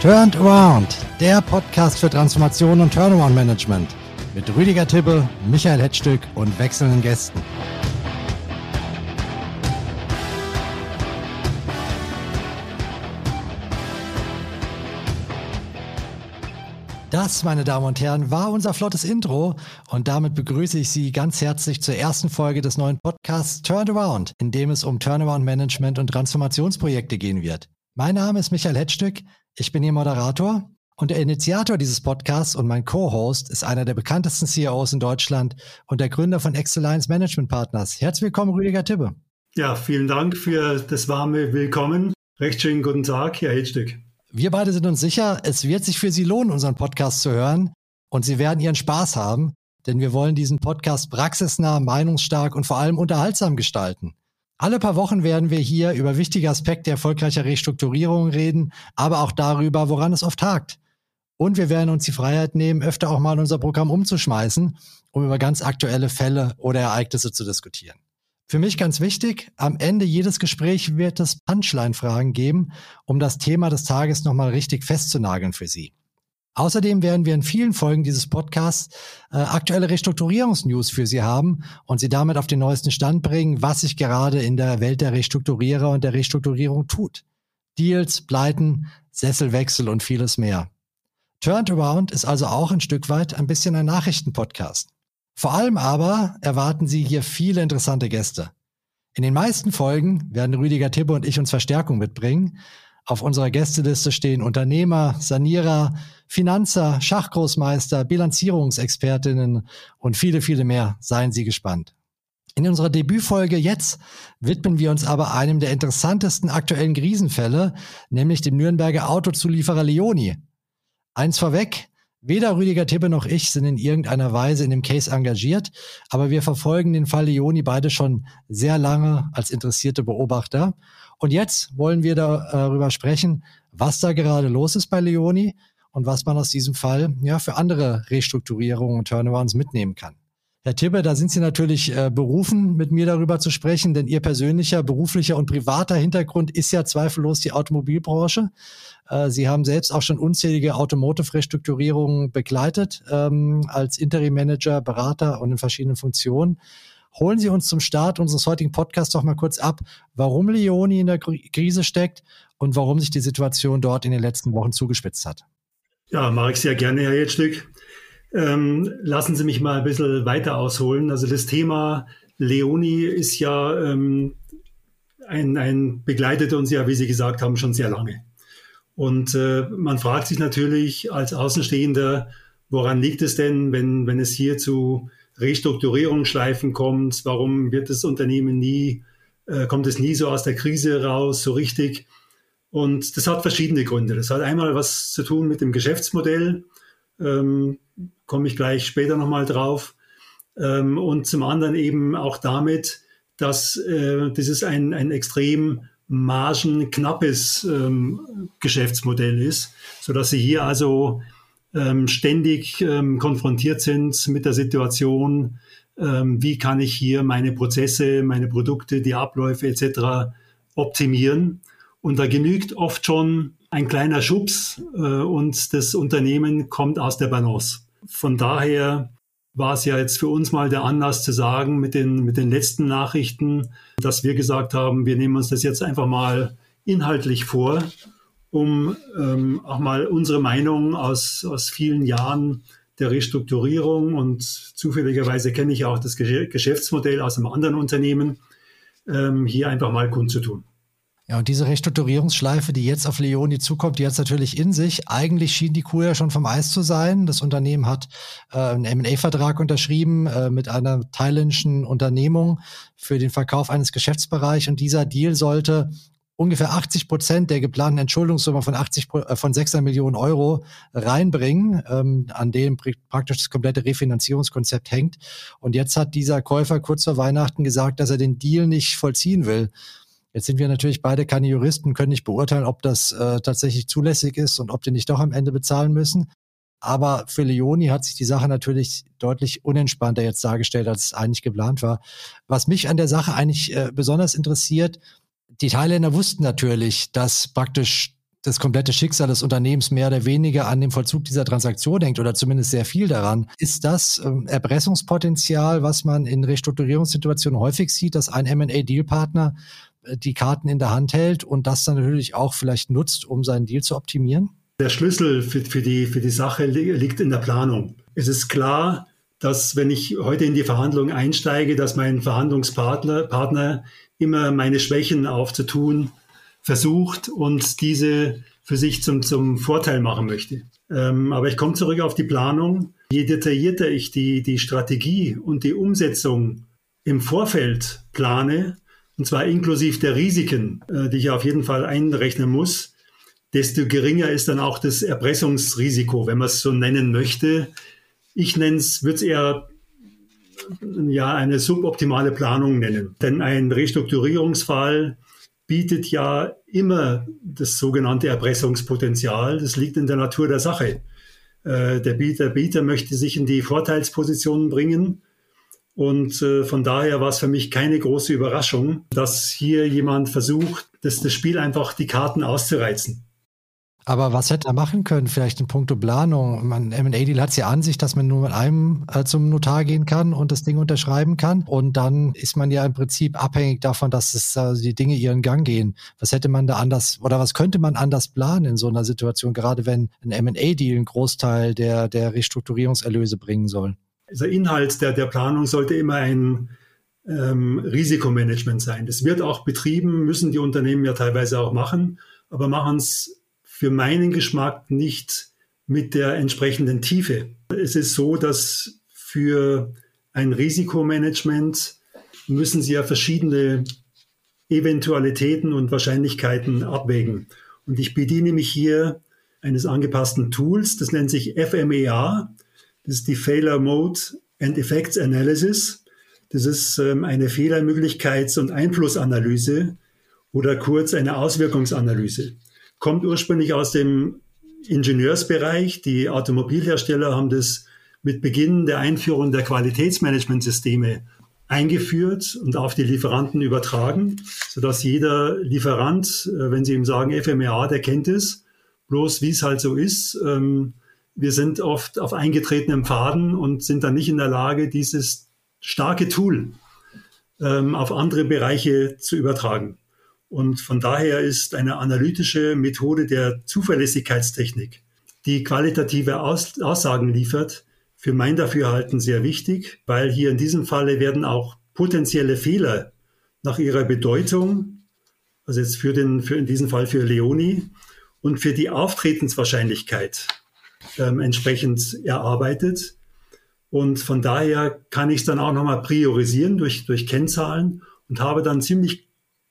Turned Around, der Podcast für Transformation und Turnaround Management mit Rüdiger Tibbe, Michael Hetzstück und wechselnden Gästen. Das, meine Damen und Herren, war unser flottes Intro und damit begrüße ich Sie ganz herzlich zur ersten Folge des neuen Podcasts Turned Around, in dem es um Turnaround Management und Transformationsprojekte gehen wird. Mein Name ist Michael Hetzstück ich bin Ihr Moderator und der Initiator dieses Podcasts und mein Co-Host ist einer der bekanntesten CEOs in Deutschland und der Gründer von Excellence Management Partners. Herzlich willkommen, Rüdiger Tibbe. Ja, vielen Dank für das warme Willkommen. Recht schönen guten Tag, Herr Hedstück. Wir beide sind uns sicher, es wird sich für Sie lohnen, unseren Podcast zu hören und Sie werden Ihren Spaß haben, denn wir wollen diesen Podcast praxisnah, meinungsstark und vor allem unterhaltsam gestalten. Alle paar Wochen werden wir hier über wichtige Aspekte erfolgreicher Restrukturierungen reden, aber auch darüber, woran es oft hakt. Und wir werden uns die Freiheit nehmen, öfter auch mal unser Programm umzuschmeißen, um über ganz aktuelle Fälle oder Ereignisse zu diskutieren. Für mich ganz wichtig, am Ende jedes Gespräch wird es Punchline-Fragen geben, um das Thema des Tages nochmal richtig festzunageln für Sie. Außerdem werden wir in vielen Folgen dieses Podcasts äh, aktuelle Restrukturierungsnews für Sie haben und Sie damit auf den neuesten Stand bringen, was sich gerade in der Welt der Restrukturierer und der Restrukturierung tut. Deals, Pleiten, Sesselwechsel und vieles mehr. Turnaround ist also auch ein Stück weit ein bisschen ein Nachrichtenpodcast. Vor allem aber erwarten Sie hier viele interessante Gäste. In den meisten Folgen werden Rüdiger Tibbe und ich uns Verstärkung mitbringen, auf unserer Gästeliste stehen Unternehmer, Sanierer, Finanzer, Schachgroßmeister, Bilanzierungsexpertinnen und viele, viele mehr. Seien Sie gespannt. In unserer Debütfolge jetzt widmen wir uns aber einem der interessantesten aktuellen Krisenfälle, nämlich dem Nürnberger Autozulieferer Leoni. Eins vorweg, weder Rüdiger Tippe noch ich sind in irgendeiner Weise in dem Case engagiert, aber wir verfolgen den Fall Leoni beide schon sehr lange als interessierte Beobachter und jetzt wollen wir darüber sprechen, was da gerade los ist bei Leoni und was man aus diesem Fall ja für andere Restrukturierungen und Turnarounds mitnehmen kann. Herr Tibbe, da sind Sie natürlich äh, berufen, mit mir darüber zu sprechen, denn Ihr persönlicher, beruflicher und privater Hintergrund ist ja zweifellos die Automobilbranche. Äh, Sie haben selbst auch schon unzählige Automotive-Restrukturierungen begleitet, ähm, als Interim-Manager, Berater und in verschiedenen Funktionen. Holen Sie uns zum Start unseres heutigen Podcasts doch mal kurz ab, warum Leoni in der Krise steckt und warum sich die Situation dort in den letzten Wochen zugespitzt hat. Ja, mache ich sehr gerne, Herr Jetstück. Ähm, lassen Sie mich mal ein bisschen weiter ausholen. Also das Thema Leoni ist ja ähm, ein, ein begleitet uns ja, wie Sie gesagt haben, schon sehr lange. Und äh, man fragt sich natürlich als Außenstehender, woran liegt es denn, wenn, wenn es hier zu Restrukturierungsschleifen kommt, warum wird das Unternehmen nie, äh, kommt es nie so aus der Krise raus, so richtig. Und das hat verschiedene Gründe. Das hat einmal was zu tun mit dem Geschäftsmodell, ähm, komme ich gleich später nochmal drauf. Ähm, und zum anderen eben auch damit, dass äh, dieses ein, ein extrem margenknappes ähm, Geschäftsmodell ist, so dass sie hier also ähm, ständig ähm, konfrontiert sind mit der Situation, ähm, wie kann ich hier meine Prozesse, meine Produkte, die Abläufe etc. optimieren. Und da genügt oft schon ein kleiner Schubs äh, und das Unternehmen kommt aus der Balance. Von daher war es ja jetzt für uns mal der Anlass zu sagen mit den, mit den letzten Nachrichten, dass wir gesagt haben, wir nehmen uns das jetzt einfach mal inhaltlich vor um ähm, auch mal unsere Meinung aus, aus vielen Jahren der Restrukturierung und zufälligerweise kenne ich auch das Geschäftsmodell aus einem anderen Unternehmen, ähm, hier einfach mal kundzutun. Ja, und diese Restrukturierungsschleife, die jetzt auf Leoni zukommt, die hat es natürlich in sich. Eigentlich schien die Kuh ja schon vom Eis zu sein. Das Unternehmen hat äh, einen M&A-Vertrag unterschrieben äh, mit einer thailändischen Unternehmung für den Verkauf eines Geschäftsbereichs. Und dieser Deal sollte ungefähr 80 Prozent der geplanten Entschuldungssumme von 80 äh, von 600 Millionen Euro reinbringen, ähm, an dem praktisch das komplette Refinanzierungskonzept hängt. Und jetzt hat dieser Käufer kurz vor Weihnachten gesagt, dass er den Deal nicht vollziehen will. Jetzt sind wir natürlich beide keine Juristen, können nicht beurteilen, ob das äh, tatsächlich zulässig ist und ob die nicht doch am Ende bezahlen müssen. Aber für Leoni hat sich die Sache natürlich deutlich unentspannter jetzt dargestellt, als es eigentlich geplant war. Was mich an der Sache eigentlich äh, besonders interessiert, die Thailänder wussten natürlich, dass praktisch das komplette Schicksal des Unternehmens mehr oder weniger an dem Vollzug dieser Transaktion hängt oder zumindest sehr viel daran. Ist das ähm, Erpressungspotenzial, was man in Restrukturierungssituationen häufig sieht, dass ein M&A-Dealpartner die Karten in der Hand hält und das dann natürlich auch vielleicht nutzt, um seinen Deal zu optimieren? Der Schlüssel für, für, die, für die Sache liegt in der Planung. Es ist klar, dass wenn ich heute in die Verhandlungen einsteige, dass mein Verhandlungspartner Partner immer meine Schwächen aufzutun versucht und diese für sich zum, zum Vorteil machen möchte. Ähm, aber ich komme zurück auf die Planung. Je detaillierter ich die, die Strategie und die Umsetzung im Vorfeld plane, und zwar inklusive der Risiken, äh, die ich auf jeden Fall einrechnen muss, desto geringer ist dann auch das Erpressungsrisiko, wenn man es so nennen möchte. Ich nenne es, würde es eher ja, eine suboptimale Planung nennen. Denn ein Restrukturierungsfall bietet ja immer das sogenannte Erpressungspotenzial. Das liegt in der Natur der Sache. Äh, der Bieter, Bieter möchte sich in die Vorteilspositionen bringen. Und äh, von daher war es für mich keine große Überraschung, dass hier jemand versucht, das, das Spiel einfach die Karten auszureizen. Aber was hätte er machen können? Vielleicht in puncto Planung. Man, M&A-Deal hat es ja an sich, dass man nur mit einem äh, zum Notar gehen kann und das Ding unterschreiben kann. Und dann ist man ja im Prinzip abhängig davon, dass es, äh, die Dinge ihren Gang gehen. Was hätte man da anders oder was könnte man anders planen in so einer Situation, gerade wenn ein M&A-Deal einen Großteil der, der Restrukturierungserlöse bringen soll? Also Inhalt der, der Planung sollte immer ein ähm, Risikomanagement sein. Das wird auch betrieben, müssen die Unternehmen ja teilweise auch machen, aber machen es für meinen Geschmack nicht mit der entsprechenden Tiefe. Es ist so, dass für ein Risikomanagement müssen Sie ja verschiedene Eventualitäten und Wahrscheinlichkeiten abwägen. Und ich bediene mich hier eines angepassten Tools, das nennt sich FMEA. Das ist die Failure Mode and Effects Analysis. Das ist ähm, eine Fehlermöglichkeits- und Einflussanalyse oder kurz eine Auswirkungsanalyse kommt ursprünglich aus dem Ingenieursbereich. Die Automobilhersteller haben das mit Beginn der Einführung der Qualitätsmanagementsysteme eingeführt und auf die Lieferanten übertragen, sodass jeder Lieferant, äh, wenn sie ihm sagen FMEA, der kennt es, bloß wie es halt so ist. Ähm, wir sind oft auf eingetretenem Faden und sind dann nicht in der Lage, dieses starke Tool ähm, auf andere Bereiche zu übertragen. Und von daher ist eine analytische Methode der Zuverlässigkeitstechnik, die qualitative Aus Aussagen liefert, für mein Dafürhalten sehr wichtig, weil hier in diesem Falle werden auch potenzielle Fehler nach ihrer Bedeutung, also jetzt für den, für in diesem Fall für Leoni und für die Auftretenswahrscheinlichkeit ähm, entsprechend erarbeitet. Und von daher kann ich es dann auch nochmal priorisieren durch, durch Kennzahlen und habe dann ziemlich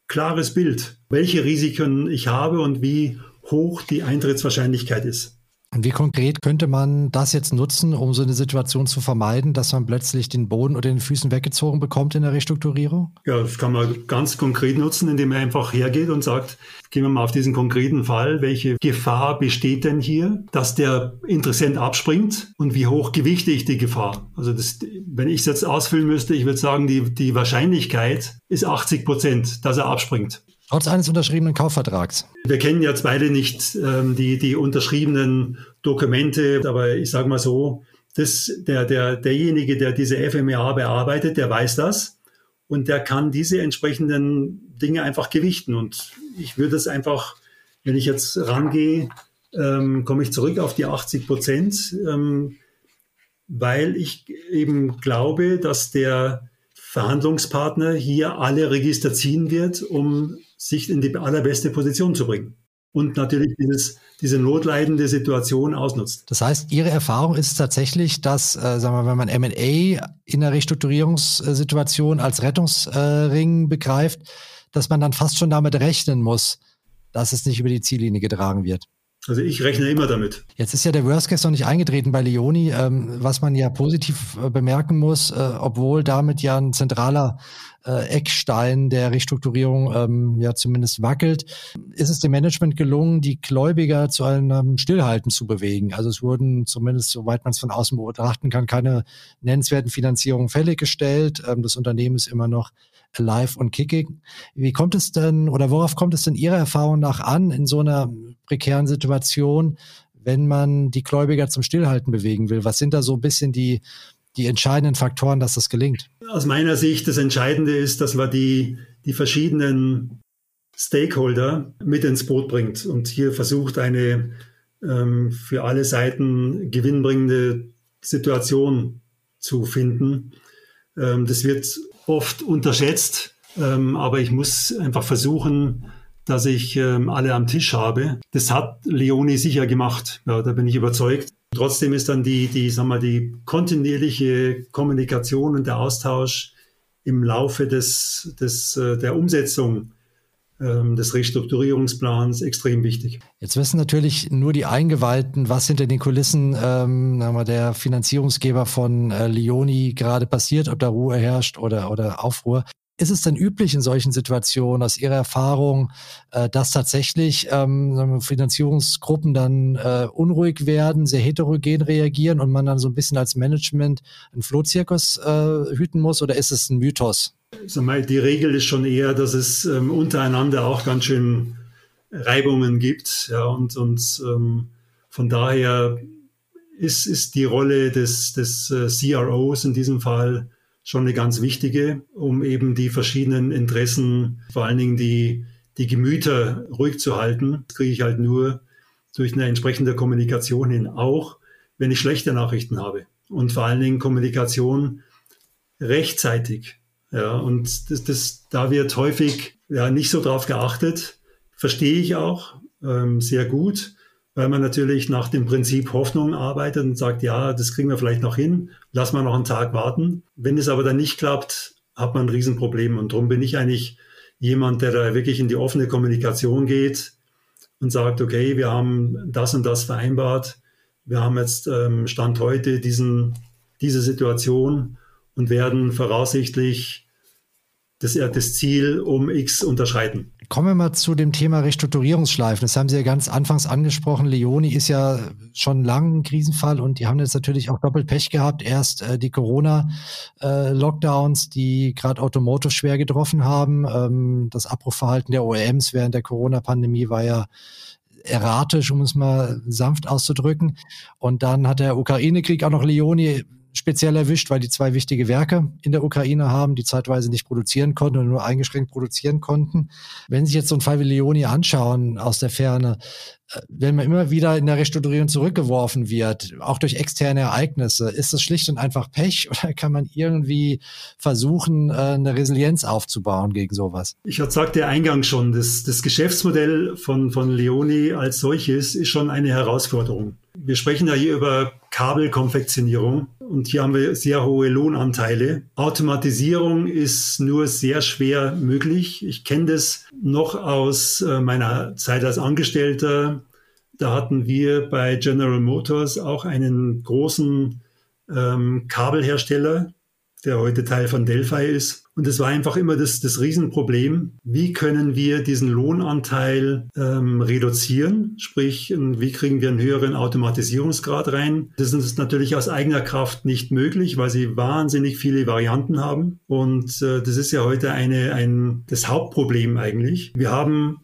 klares Bild, welche Risiken ich habe und wie hoch die Eintrittswahrscheinlichkeit ist. Und wie konkret könnte man das jetzt nutzen, um so eine Situation zu vermeiden, dass man plötzlich den Boden oder den Füßen weggezogen bekommt in der Restrukturierung? Ja, das kann man ganz konkret nutzen, indem man einfach hergeht und sagt, gehen wir mal auf diesen konkreten Fall, welche Gefahr besteht denn hier, dass der Interessent abspringt und wie hoch gewichte ich die Gefahr? Also das, wenn ich es jetzt ausfüllen müsste, ich würde sagen, die, die Wahrscheinlichkeit ist 80 Prozent, dass er abspringt. Trotz eines unterschriebenen Kaufvertrags. Wir kennen jetzt beide nicht ähm, die, die unterschriebenen Dokumente, aber ich sage mal so, das, der, der, derjenige, der diese FMEA bearbeitet, der weiß das und der kann diese entsprechenden Dinge einfach gewichten. Und ich würde es einfach, wenn ich jetzt rangehe, ähm, komme ich zurück auf die 80 Prozent, ähm, weil ich eben glaube, dass der Verhandlungspartner hier alle Register ziehen wird, um sich in die allerbeste Position zu bringen. Und natürlich dieses, diese notleidende Situation ausnutzt. Das heißt, Ihre Erfahrung ist tatsächlich, dass, äh, sagen wir, wenn man M&A in der Restrukturierungssituation als Rettungsring begreift, dass man dann fast schon damit rechnen muss, dass es nicht über die Ziellinie getragen wird. Also ich rechne immer damit. Jetzt ist ja der Worst Case noch nicht eingetreten bei Leoni, ähm, was man ja positiv äh, bemerken muss, äh, obwohl damit ja ein zentraler äh, Eckstein der Restrukturierung ähm, ja zumindest wackelt, ist es dem Management gelungen, die Gläubiger zu einem Stillhalten zu bewegen. Also es wurden zumindest, soweit man es von außen beobachten kann, keine nennenswerten Finanzierungen fällig gestellt. Ähm, das Unternehmen ist immer noch Live und Kicking. Wie kommt es denn oder worauf kommt es denn Ihrer Erfahrung nach an in so einer prekären Situation, wenn man die Gläubiger zum Stillhalten bewegen will? Was sind da so ein bisschen die, die entscheidenden Faktoren, dass das gelingt? Aus meiner Sicht das Entscheidende ist, dass man die, die verschiedenen Stakeholder mit ins Boot bringt und hier versucht, eine ähm, für alle Seiten gewinnbringende Situation zu finden. Ähm, das wird oft unterschätzt, ähm, aber ich muss einfach versuchen, dass ich ähm, alle am Tisch habe. Das hat Leone sicher gemacht, ja, da bin ich überzeugt. Trotzdem ist dann die, die, sag mal, die kontinuierliche Kommunikation und der Austausch im Laufe des, des, äh, der Umsetzung ähm, des Restrukturierungsplans extrem wichtig. Jetzt wissen natürlich nur die Eingeweihten, was hinter den Kulissen ähm, der Finanzierungsgeber von äh, Leoni gerade passiert, ob da Ruhe herrscht oder, oder Aufruhr. Ist es denn üblich in solchen Situationen aus Ihrer Erfahrung, äh, dass tatsächlich ähm, Finanzierungsgruppen dann äh, unruhig werden, sehr heterogen reagieren und man dann so ein bisschen als Management einen Flohzirkus äh, hüten muss oder ist es ein Mythos? Die Regel ist schon eher, dass es ähm, untereinander auch ganz schön Reibungen gibt. Ja, und und ähm, von daher ist, ist die Rolle des, des äh, CROs in diesem Fall schon eine ganz wichtige, um eben die verschiedenen Interessen, vor allen Dingen die, die Gemüter ruhig zu halten. Das kriege ich halt nur durch eine entsprechende Kommunikation hin, auch wenn ich schlechte Nachrichten habe. Und vor allen Dingen Kommunikation rechtzeitig. Ja, und das, das, da wird häufig ja, nicht so drauf geachtet. Verstehe ich auch ähm, sehr gut weil man natürlich nach dem Prinzip Hoffnung arbeitet und sagt, ja, das kriegen wir vielleicht noch hin, lass mal noch einen Tag warten. Wenn es aber dann nicht klappt, hat man ein Riesenproblem. Und darum bin ich eigentlich jemand, der da wirklich in die offene Kommunikation geht und sagt, okay, wir haben das und das vereinbart. Wir haben jetzt ähm, Stand heute diesen, diese Situation und werden voraussichtlich das, das Ziel um X unterschreiten. Kommen wir mal zu dem Thema Restrukturierungsschleifen. Das haben Sie ja ganz anfangs angesprochen. Leoni ist ja schon lang ein Krisenfall und die haben jetzt natürlich auch doppelt Pech gehabt. Erst äh, die Corona-Lockdowns, äh, die gerade Automotive schwer getroffen haben. Ähm, das Abbruchverhalten der OEMs während der Corona-Pandemie war ja erratisch, um es mal sanft auszudrücken. Und dann hat der Ukraine-Krieg auch noch Leoni speziell erwischt, weil die zwei wichtige Werke in der Ukraine haben, die zeitweise nicht produzieren konnten oder nur eingeschränkt produzieren konnten. Wenn Sie sich jetzt so einen Fall wie Leoni anschauen aus der Ferne, äh, wenn man immer wieder in der Restrukturierung zurückgeworfen wird, auch durch externe Ereignisse, ist das schlicht und einfach Pech oder kann man irgendwie versuchen, äh, eine Resilienz aufzubauen gegen sowas? Ich hatte sagte eingangs schon, das, das Geschäftsmodell von, von Leoni als solches ist schon eine Herausforderung. Wir sprechen ja hier über Kabelkonfektionierung und hier haben wir sehr hohe Lohnanteile. Automatisierung ist nur sehr schwer möglich. Ich kenne das noch aus äh, meiner Zeit als Angestellter. Da hatten wir bei General Motors auch einen großen ähm, Kabelhersteller, der heute Teil von Delphi ist. Und es war einfach immer das, das Riesenproblem, wie können wir diesen Lohnanteil ähm, reduzieren, sprich, wie kriegen wir einen höheren Automatisierungsgrad rein. Das ist natürlich aus eigener Kraft nicht möglich, weil sie wahnsinnig viele Varianten haben. Und äh, das ist ja heute eine, ein, das Hauptproblem eigentlich. Wir haben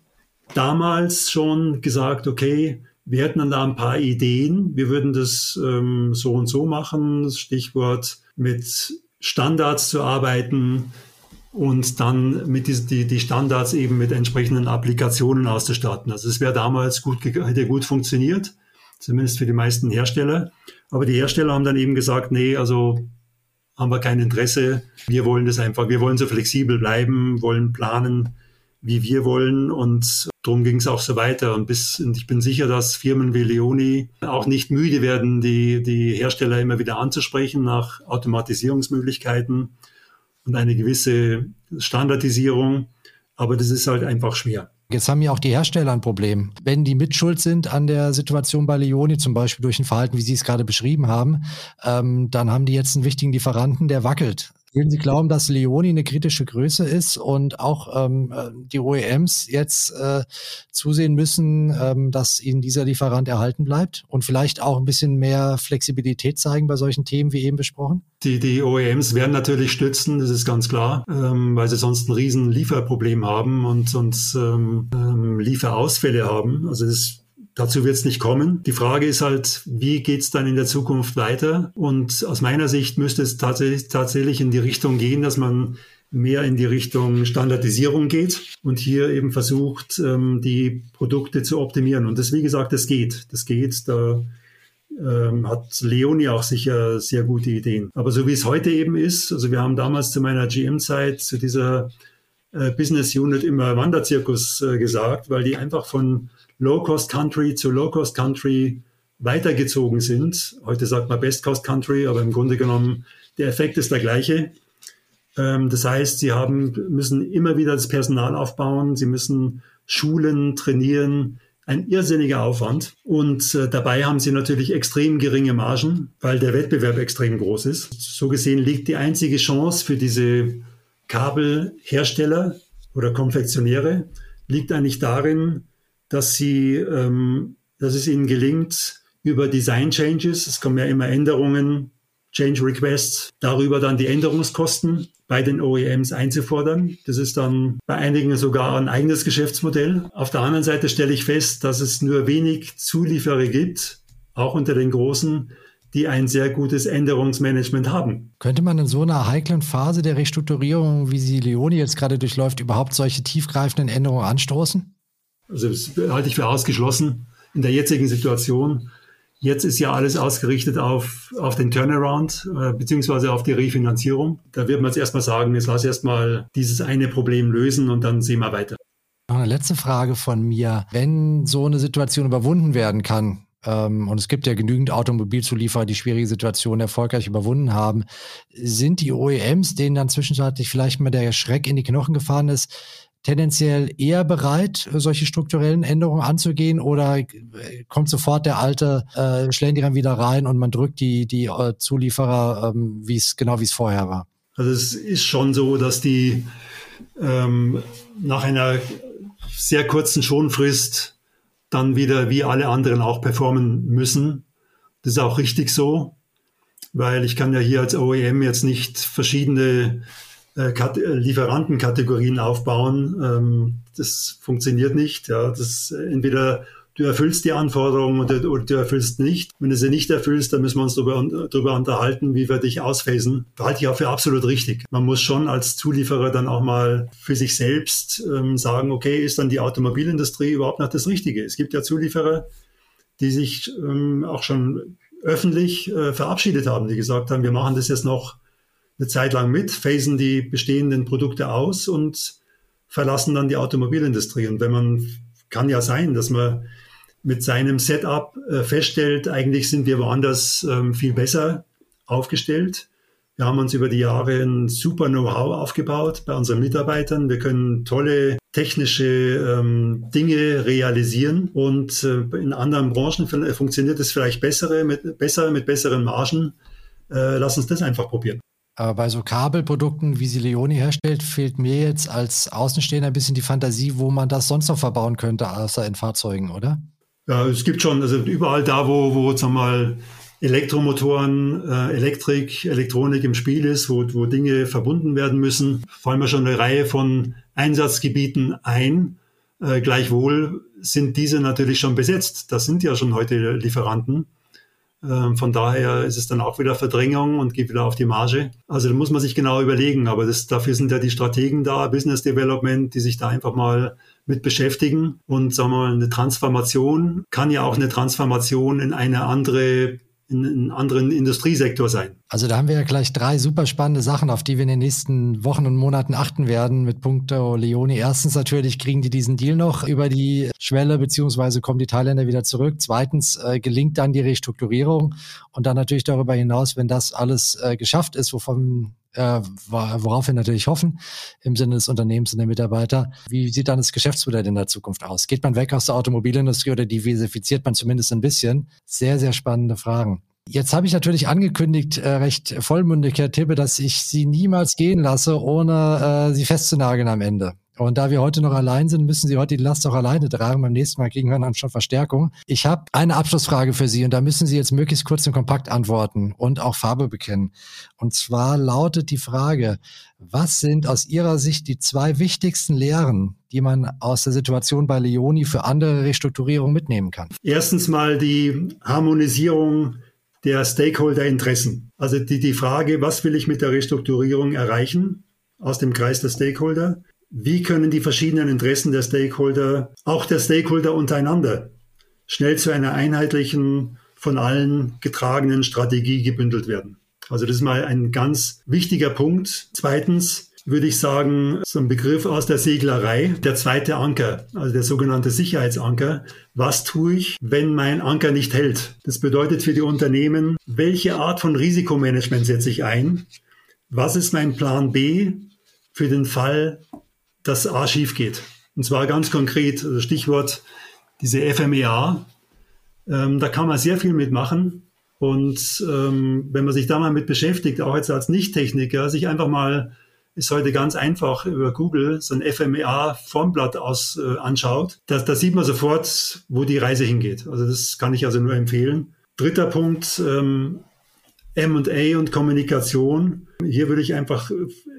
damals schon gesagt, okay, wir hätten dann da ein paar Ideen. Wir würden das ähm, so und so machen. Stichwort mit Standards zu arbeiten und dann mit die, die, die Standards eben mit entsprechenden Applikationen auszustatten. Also es wäre damals gut, hätte gut funktioniert, zumindest für die meisten Hersteller. Aber die Hersteller haben dann eben gesagt, nee, also haben wir kein Interesse. Wir wollen das einfach, wir wollen so flexibel bleiben, wollen planen, wie wir wollen und darum ging es auch so weiter. Und, bis, und ich bin sicher, dass Firmen wie Leoni auch nicht müde werden, die, die Hersteller immer wieder anzusprechen nach Automatisierungsmöglichkeiten und eine gewisse Standardisierung. Aber das ist halt einfach schwer. Jetzt haben ja auch die Hersteller ein Problem. Wenn die mitschuld sind an der Situation bei Leoni, zum Beispiel durch ein Verhalten, wie Sie es gerade beschrieben haben, ähm, dann haben die jetzt einen wichtigen Lieferanten, der wackelt. Würden Sie glauben, dass Leoni eine kritische Größe ist und auch ähm, äh, die OEMs jetzt äh, zusehen müssen, ähm, dass ihnen dieser Lieferant erhalten bleibt und vielleicht auch ein bisschen mehr Flexibilität zeigen bei solchen Themen wie eben besprochen? Die, die OEMs werden natürlich stützen, das ist ganz klar, ähm, weil sie sonst ein riesen Lieferproblem haben und sonst ähm, ähm, Lieferausfälle haben. Also das Dazu wird es nicht kommen. Die Frage ist halt, wie geht es dann in der Zukunft weiter? Und aus meiner Sicht müsste es tatsächlich, tatsächlich in die Richtung gehen, dass man mehr in die Richtung Standardisierung geht und hier eben versucht, ähm, die Produkte zu optimieren. Und das, wie gesagt, das geht. Das geht. Da ähm, hat Leonie auch sicher sehr gute Ideen. Aber so wie es heute eben ist, also wir haben damals zu meiner GM-Zeit zu dieser äh, Business Unit immer Wanderzirkus äh, gesagt, weil die einfach von Low-Cost-Country zu Low-Cost-Country weitergezogen sind. Heute sagt man Best-Cost-Country, aber im Grunde genommen der Effekt ist der gleiche. Ähm, das heißt, sie haben, müssen immer wieder das Personal aufbauen, sie müssen schulen, trainieren, ein irrsinniger Aufwand. Und äh, dabei haben sie natürlich extrem geringe Margen, weil der Wettbewerb extrem groß ist. So gesehen liegt die einzige Chance für diese Kabelhersteller oder Konfektionäre, liegt eigentlich darin, dass sie, ähm, dass es ihnen gelingt, über Design Changes, es kommen ja immer Änderungen, Change Requests, darüber dann die Änderungskosten bei den OEMs einzufordern. Das ist dann bei einigen sogar ein eigenes Geschäftsmodell. Auf der anderen Seite stelle ich fest, dass es nur wenig Zulieferer gibt, auch unter den großen, die ein sehr gutes Änderungsmanagement haben. Könnte man in so einer heiklen Phase der Restrukturierung, wie sie Leoni jetzt gerade durchläuft, überhaupt solche tiefgreifenden Änderungen anstoßen? Also das halte ich für ausgeschlossen in der jetzigen Situation. Jetzt ist ja alles ausgerichtet auf, auf den Turnaround äh, beziehungsweise auf die Refinanzierung. Da wird man jetzt erstmal sagen, jetzt lass erstmal dieses eine Problem lösen und dann sehen wir weiter. Eine letzte Frage von mir. Wenn so eine Situation überwunden werden kann, ähm, und es gibt ja genügend Automobilzulieferer, die schwierige Situationen erfolgreich überwunden haben, sind die OEMs, denen dann zwischenzeitlich vielleicht mal der Schreck in die Knochen gefahren ist, tendenziell eher bereit, solche strukturellen Änderungen anzugehen oder äh, kommt sofort der alte äh, Schlendrian wieder rein und man drückt die, die äh, Zulieferer, ähm, wie es genau wie es vorher war? Also es ist schon so, dass die ähm, nach einer sehr kurzen Schonfrist dann wieder wie alle anderen auch performen müssen. Das ist auch richtig so, weil ich kann ja hier als OEM jetzt nicht verschiedene Lieferantenkategorien aufbauen. Ähm, das funktioniert nicht. Ja, das entweder du erfüllst die Anforderungen oder, oder, du erfüllst nicht. Wenn du sie nicht erfüllst, dann müssen wir uns darüber, darüber unterhalten, wie wir dich ausphasen. Halte ich auch für absolut richtig. Man muss schon als Zulieferer dann auch mal für sich selbst ähm, sagen, okay, ist dann die Automobilindustrie überhaupt noch das Richtige? Es gibt ja Zulieferer, die sich ähm, auch schon öffentlich äh, verabschiedet haben, die gesagt haben, wir machen das jetzt noch eine Zeit lang mit, phasen die bestehenden Produkte aus und verlassen dann die Automobilindustrie. Und wenn man, kann ja sein, dass man mit seinem Setup äh, feststellt, eigentlich sind wir woanders ähm, viel besser aufgestellt. Wir haben uns über die Jahre ein super Know-how aufgebaut bei unseren Mitarbeitern. Wir können tolle technische ähm, Dinge realisieren und äh, in anderen Branchen funktioniert es vielleicht bessere, mit, besser mit besseren Margen. Äh, lass uns das einfach probieren. Aber bei so Kabelprodukten, wie sie Leoni herstellt, fehlt mir jetzt als Außenstehender ein bisschen die Fantasie, wo man das sonst noch verbauen könnte, außer in Fahrzeugen, oder? Ja, es gibt schon, also überall da, wo, wo sagen wir mal, Elektromotoren, äh, Elektrik, Elektronik im Spiel ist, wo, wo Dinge verbunden werden müssen, fallen wir schon eine Reihe von Einsatzgebieten ein. Äh, gleichwohl sind diese natürlich schon besetzt. Das sind ja schon heute Lieferanten. Ähm, von daher ist es dann auch wieder Verdrängung und geht wieder auf die Marge. Also da muss man sich genau überlegen. Aber das, dafür sind ja die Strategen da, Business Development, die sich da einfach mal mit beschäftigen. Und sagen wir mal, eine Transformation kann ja auch eine Transformation in eine andere in einen anderen Industriesektor sein. Also da haben wir ja gleich drei super spannende Sachen, auf die wir in den nächsten Wochen und Monaten achten werden mit Punkto Leone. Erstens natürlich kriegen die diesen Deal noch über die Schwelle, beziehungsweise kommen die Thailänder wieder zurück. Zweitens äh, gelingt dann die Restrukturierung und dann natürlich darüber hinaus, wenn das alles äh, geschafft ist, wovon äh, worauf wir natürlich hoffen im Sinne des Unternehmens und der Mitarbeiter. Wie sieht dann das Geschäftsmodell in der Zukunft aus? Geht man weg aus der Automobilindustrie oder diversifiziert man zumindest ein bisschen? Sehr, sehr spannende Fragen. Jetzt habe ich natürlich angekündigt, äh, recht vollmundig, Herr Tippe, dass ich Sie niemals gehen lasse, ohne äh, Sie festzunageln am Ende. Und da wir heute noch allein sind, müssen Sie heute die Last auch alleine tragen. Beim nächsten Mal kriegen wir dann schon Verstärkung. Ich habe eine Abschlussfrage für Sie und da müssen Sie jetzt möglichst kurz und kompakt antworten und auch Farbe bekennen. Und zwar lautet die Frage, was sind aus Ihrer Sicht die zwei wichtigsten Lehren, die man aus der Situation bei Leoni für andere Restrukturierungen mitnehmen kann? Erstens mal die Harmonisierung der Stakeholder-Interessen. Also die, die Frage, was will ich mit der Restrukturierung erreichen aus dem Kreis der Stakeholder? Wie können die verschiedenen Interessen der Stakeholder, auch der Stakeholder untereinander, schnell zu einer einheitlichen, von allen getragenen Strategie gebündelt werden? Also das ist mal ein ganz wichtiger Punkt. Zweitens würde ich sagen, so ein Begriff aus der Seglerei, der zweite Anker, also der sogenannte Sicherheitsanker. Was tue ich, wenn mein Anker nicht hält? Das bedeutet für die Unternehmen, welche Art von Risikomanagement setze ich ein? Was ist mein Plan B für den Fall, dass A schief geht. Und zwar ganz konkret, also Stichwort diese FMEA. Ähm, da kann man sehr viel mitmachen. Und ähm, wenn man sich da mal mit beschäftigt, auch jetzt als Nicht-Techniker, sich einfach mal, ist heute ganz einfach über Google so ein FMEA-Formblatt aus, äh, anschaut, da, da sieht man sofort, wo die Reise hingeht. Also das kann ich also nur empfehlen. Dritter Punkt, ähm, MA und Kommunikation. Hier würde ich einfach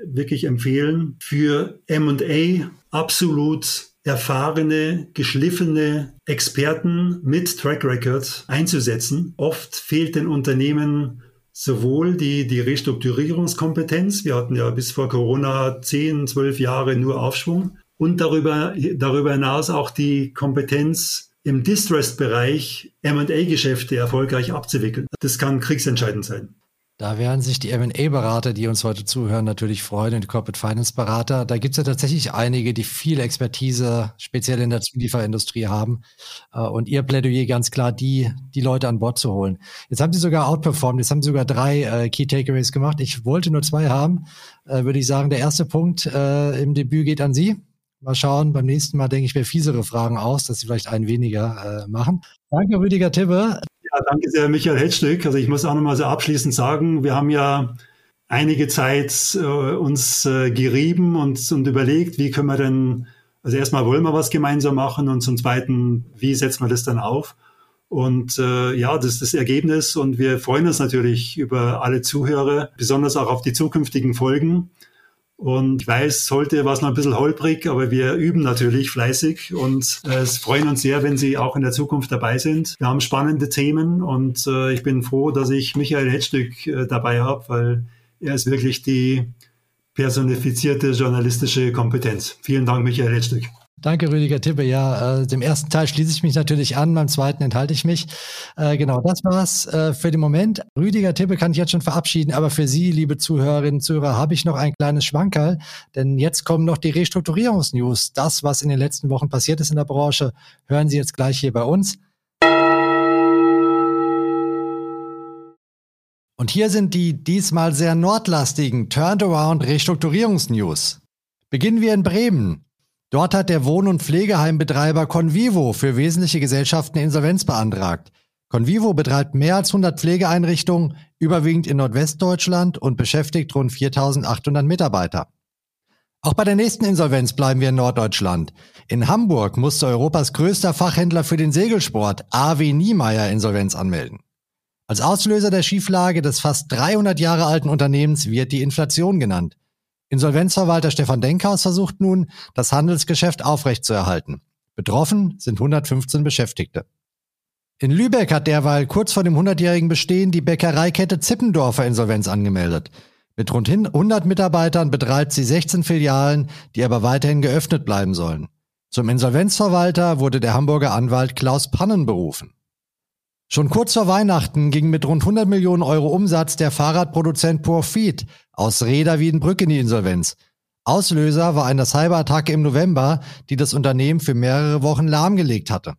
wirklich empfehlen, für MA absolut erfahrene, geschliffene Experten mit Track Record einzusetzen. Oft fehlt den Unternehmen sowohl die, die Restrukturierungskompetenz, wir hatten ja bis vor Corona 10, 12 Jahre nur Aufschwung, und darüber, darüber hinaus auch die Kompetenz, im Distressed-Bereich M&A-Geschäfte erfolgreich abzuwickeln. Das kann kriegsentscheidend sein. Da werden sich die M&A-Berater, die uns heute zuhören, natürlich freuen und die Corporate Finance-Berater. Da gibt es ja tatsächlich einige, die viel Expertise speziell in der Zulieferindustrie haben. Äh, und ihr Plädoyer ganz klar, die, die Leute an Bord zu holen. Jetzt haben sie sogar outperformed, jetzt haben sie sogar drei äh, Key Takeaways gemacht. Ich wollte nur zwei haben. Äh, würde ich sagen, der erste Punkt im Debüt geht an Sie. Mal schauen, beim nächsten Mal denke ich mir fiesere Fragen aus, dass Sie vielleicht einen weniger machen. Danke, Rüdiger Tibbe. Ja, danke sehr, Michael Hetzstück. Also ich muss auch nochmal so abschließend sagen, wir haben ja einige Zeit äh, uns äh, gerieben und, und überlegt, wie können wir denn, also erstmal wollen wir was gemeinsam machen und zum Zweiten, wie setzen wir das dann auf? Und äh, ja, das ist das Ergebnis und wir freuen uns natürlich über alle Zuhörer, besonders auch auf die zukünftigen Folgen. Und ich weiß, heute war es noch ein bisschen holprig, aber wir üben natürlich fleißig und äh, es freuen uns sehr, wenn Sie auch in der Zukunft dabei sind. Wir haben spannende Themen und äh, ich bin froh, dass ich Michael Hetzstück äh, dabei habe, weil er ist wirklich die personifizierte journalistische Kompetenz. Vielen Dank, Michael Hetzstück. Danke, Rüdiger Tippe. Ja, äh, dem ersten Teil schließe ich mich natürlich an, beim zweiten enthalte ich mich. Äh, genau, das war's äh, für den Moment. Rüdiger Tippe kann ich jetzt schon verabschieden, aber für Sie, liebe Zuhörerinnen und Zuhörer, habe ich noch ein kleines Schwankerl, denn jetzt kommen noch die Restrukturierungsnews. Das, was in den letzten Wochen passiert ist in der Branche, hören Sie jetzt gleich hier bei uns. Und hier sind die diesmal sehr nordlastigen Turnaround Restrukturierungsnews. Beginnen wir in Bremen. Dort hat der Wohn- und Pflegeheimbetreiber Convivo für wesentliche Gesellschaften Insolvenz beantragt. Convivo betreibt mehr als 100 Pflegeeinrichtungen, überwiegend in Nordwestdeutschland und beschäftigt rund 4800 Mitarbeiter. Auch bei der nächsten Insolvenz bleiben wir in Norddeutschland. In Hamburg musste Europas größter Fachhändler für den Segelsport, AW Niemeyer, Insolvenz anmelden. Als Auslöser der Schieflage des fast 300 Jahre alten Unternehmens wird die Inflation genannt. Insolvenzverwalter Stefan Denkhaus versucht nun, das Handelsgeschäft aufrechtzuerhalten. Betroffen sind 115 Beschäftigte. In Lübeck hat derweil kurz vor dem 100-jährigen Bestehen die Bäckereikette Zippendorfer Insolvenz angemeldet. Mit rund 100 Mitarbeitern betreibt sie 16 Filialen, die aber weiterhin geöffnet bleiben sollen. Zum Insolvenzverwalter wurde der Hamburger Anwalt Klaus Pannen berufen. Schon kurz vor Weihnachten ging mit rund 100 Millionen Euro Umsatz der Fahrradproduzent Profit aus Reda Wiedenbrück in die Insolvenz. Auslöser war eine Cyberattacke im November, die das Unternehmen für mehrere Wochen lahmgelegt hatte.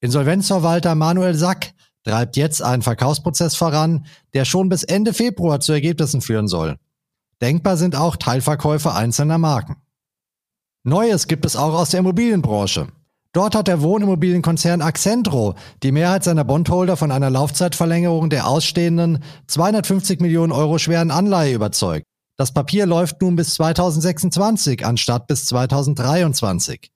Insolvenzverwalter Manuel Sack treibt jetzt einen Verkaufsprozess voran, der schon bis Ende Februar zu Ergebnissen führen soll. Denkbar sind auch Teilverkäufe einzelner Marken. Neues gibt es auch aus der Immobilienbranche. Dort hat der Wohnimmobilienkonzern Accentro die Mehrheit seiner Bondholder von einer Laufzeitverlängerung der ausstehenden 250 Millionen Euro schweren Anleihe überzeugt. Das Papier läuft nun bis 2026 anstatt bis 2023.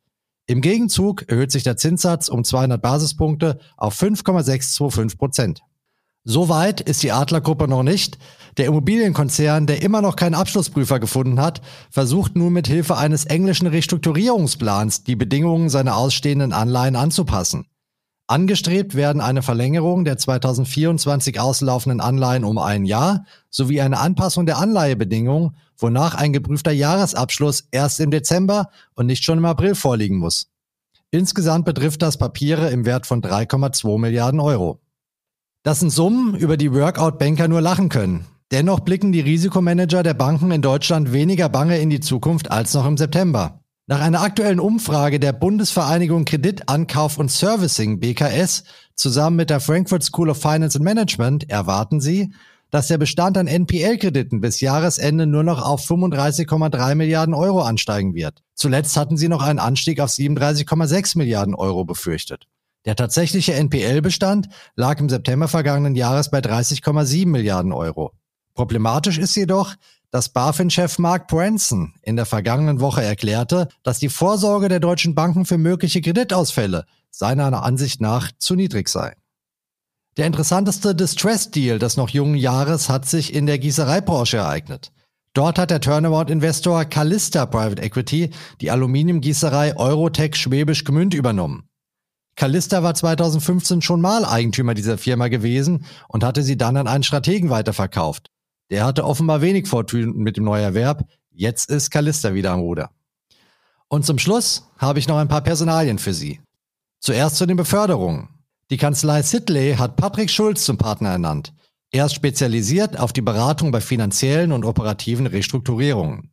Im Gegenzug erhöht sich der Zinssatz um 200 Basispunkte auf 5,625 Prozent. Soweit ist die Adlergruppe noch nicht. Der Immobilienkonzern, der immer noch keinen Abschlussprüfer gefunden hat, versucht nun mit Hilfe eines englischen Restrukturierungsplans die Bedingungen seiner ausstehenden Anleihen anzupassen. Angestrebt werden eine Verlängerung der 2024 auslaufenden Anleihen um ein Jahr sowie eine Anpassung der Anleihebedingungen, wonach ein geprüfter Jahresabschluss erst im Dezember und nicht schon im April vorliegen muss. Insgesamt betrifft das Papiere im Wert von 3,2 Milliarden Euro. Das sind Summen, über die Workout-Banker nur lachen können. Dennoch blicken die Risikomanager der Banken in Deutschland weniger bange in die Zukunft als noch im September. Nach einer aktuellen Umfrage der Bundesvereinigung Kredit, Ankauf und Servicing BKS zusammen mit der Frankfurt School of Finance and Management erwarten sie, dass der Bestand an NPL-Krediten bis Jahresende nur noch auf 35,3 Milliarden Euro ansteigen wird. Zuletzt hatten sie noch einen Anstieg auf 37,6 Milliarden Euro befürchtet. Der tatsächliche NPL-Bestand lag im September vergangenen Jahres bei 30,7 Milliarden Euro. Problematisch ist jedoch, dass BaFin-Chef Mark Branson in der vergangenen Woche erklärte, dass die Vorsorge der deutschen Banken für mögliche Kreditausfälle seiner Ansicht nach zu niedrig sei. Der interessanteste Distress-Deal des noch jungen Jahres hat sich in der Gießereibranche ereignet. Dort hat der Turnaround-Investor Callista Private Equity die Aluminiumgießerei Eurotech Schwäbisch Gmünd übernommen. Callista war 2015 schon mal Eigentümer dieser Firma gewesen und hatte sie dann an einen Strategen weiterverkauft. Der hatte offenbar wenig Fortune mit dem Neuerwerb. Jetzt ist Callista wieder am Ruder. Und zum Schluss habe ich noch ein paar Personalien für Sie. Zuerst zu den Beförderungen. Die Kanzlei Sidley hat Patrick Schulz zum Partner ernannt. Er ist spezialisiert auf die Beratung bei finanziellen und operativen Restrukturierungen.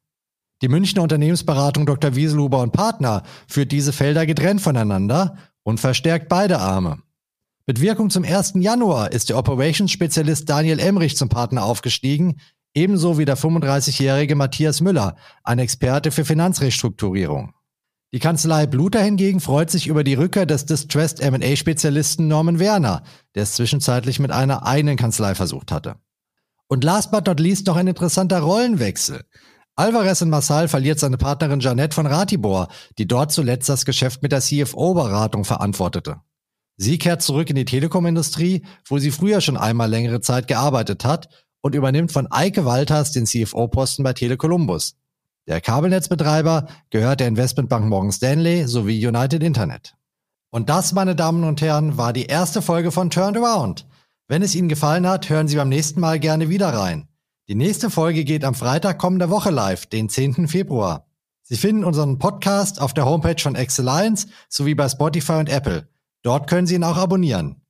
Die Münchner Unternehmensberatung Dr. Wieselhuber und Partner führt diese Felder getrennt voneinander und verstärkt beide Arme. Mit Wirkung zum 1. Januar ist der Operations-Spezialist Daniel Emrich zum Partner aufgestiegen, ebenso wie der 35-jährige Matthias Müller, ein Experte für Finanzrestrukturierung. Die Kanzlei Bluter hingegen freut sich über die Rückkehr des Distressed M&A-Spezialisten Norman Werner, der es zwischenzeitlich mit einer eigenen Kanzlei versucht hatte. Und last but not least noch ein interessanter Rollenwechsel. Alvarez in Massal verliert seine Partnerin Janette von Ratibor, die dort zuletzt das Geschäft mit der CFO-Beratung verantwortete. Sie kehrt zurück in die Telekomindustrie, wo sie früher schon einmal längere Zeit gearbeitet hat und übernimmt von Eike Walters den CFO-Posten bei Tele Columbus. Der Kabelnetzbetreiber gehört der Investmentbank Morgan Stanley sowie United Internet. Und das, meine Damen und Herren, war die erste Folge von Turned Around. Wenn es Ihnen gefallen hat, hören Sie beim nächsten Mal gerne wieder rein. Die nächste Folge geht am Freitag kommender Woche live, den 10. Februar. Sie finden unseren Podcast auf der Homepage von Excellence sowie bei Spotify und Apple. Dort können Sie ihn auch abonnieren.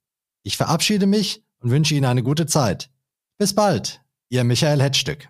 Ich verabschiede mich und wünsche Ihnen eine gute Zeit. Bis bald, Ihr Michael Hetzstück.